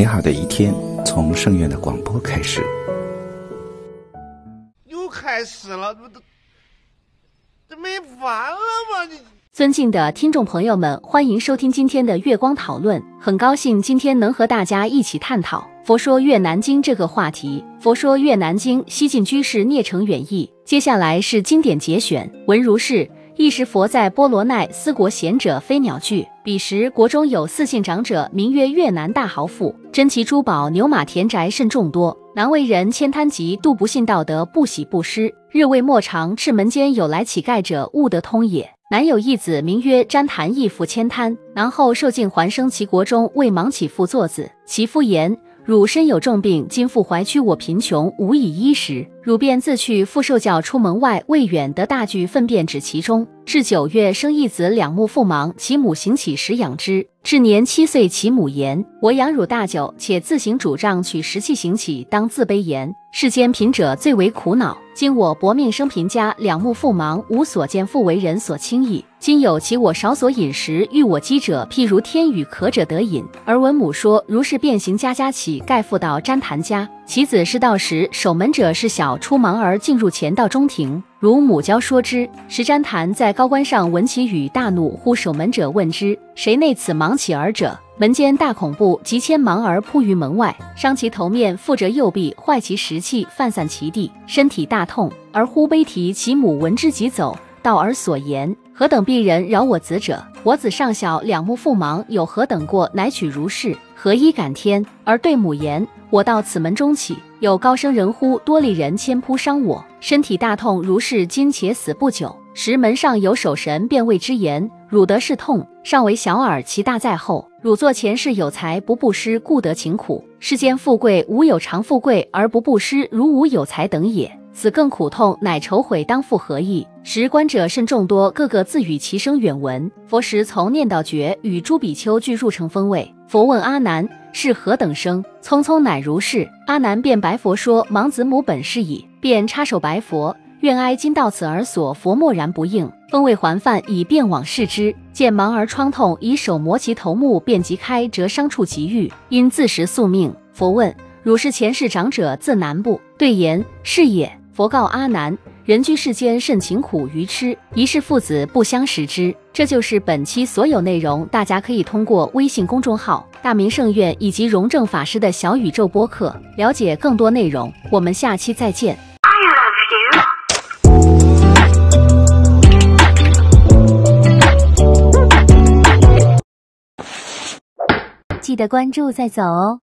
好的一天从圣院的广播开始。又开始了，这这这没完了吗？你尊敬的听众朋友们，欢迎收听今天的月光讨论。很高兴今天能和大家一起探讨《佛说越南经》这个话题。《佛说越南经》西晋居士聂成远译。接下来是经典节选，文如是。一时佛在波罗奈斯国贤者飞鸟聚，彼时国中有四姓长者，名曰越南大豪富，珍奇珠宝、牛马田宅甚众多。南为人谦贪极，度不信道德，不喜不施。日未末长，赤门间有来乞丐者，悟得通也。南有一子，名曰詹檀，义父迁贪。南后受尽还生其国中，为盲乞父作子。其父言。汝身有重病，今复怀屈我贫穷，无以衣食。汝便自去复受教出门外，未远得大具粪便止其中。至九月，生一子，两目复盲，其母行乞时养之。至年七岁，其母言：“我养汝大久，且自行主张取食器行乞，当自卑言。世间贫者最为苦恼。今我薄命生贫家，两目复盲，无所见，复为人所轻易。今有其我少所饮食，欲我饥者，譬如天雨渴者得饮。而闻母说，如是变形家家起，盖，复到詹谭家。其子是道时，守门者是小出盲而进入前道中庭。如母教说之，时詹谭在高官上闻其语，大怒，呼守门者问之：谁内此盲乞儿者？门间大恐怖，即牵盲儿扑于门外，伤其头面，覆折右臂，坏其食器，泛散其地，身体大痛。而忽悲啼，其母闻之即走，道儿所言。何等鄙人饶我子者？我子尚小，两目复盲，有何等过？乃取如是，何以感天？而对母言：我到此门中起，有高声人呼，多利人千扑伤我，身体大痛，如是今且死不久。时门上有守神，便谓之言：汝得是痛，尚为小耳，其大在后。汝作前世有财不布施，故得勤苦。世间富贵，无有常富贵而不布施，如无有财等也。此更苦痛，乃愁悔当复何意？时观者甚众多，个个自语其声远闻。佛时从念道诀，与诸比丘俱入成风味。佛问阿难：是何等生？匆匆乃如是。阿难便白佛说：盲子母本是矣。便插手白佛：愿哀今到此而所。佛默然不应。风味还饭，以便往视之。见盲儿疮痛，以手摩其头目，便即开，折伤处即愈，因自食宿命。佛问：汝是前世长者，自南部？对言：是也。佛告阿难：人居世间甚勤苦愚痴，一世父子不相识之。这就是本期所有内容，大家可以通过微信公众号“大明圣院”以及荣正法师的小宇宙播客了解更多内容。我们下期再见。记得关注再走哦。